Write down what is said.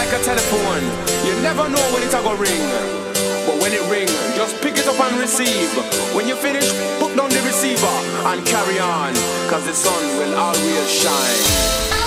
like a telephone. You never know when it's gonna ring. But when it ring, just pick it up and receive. When you finish, put down the receiver and carry on. Cause the sun will always shine.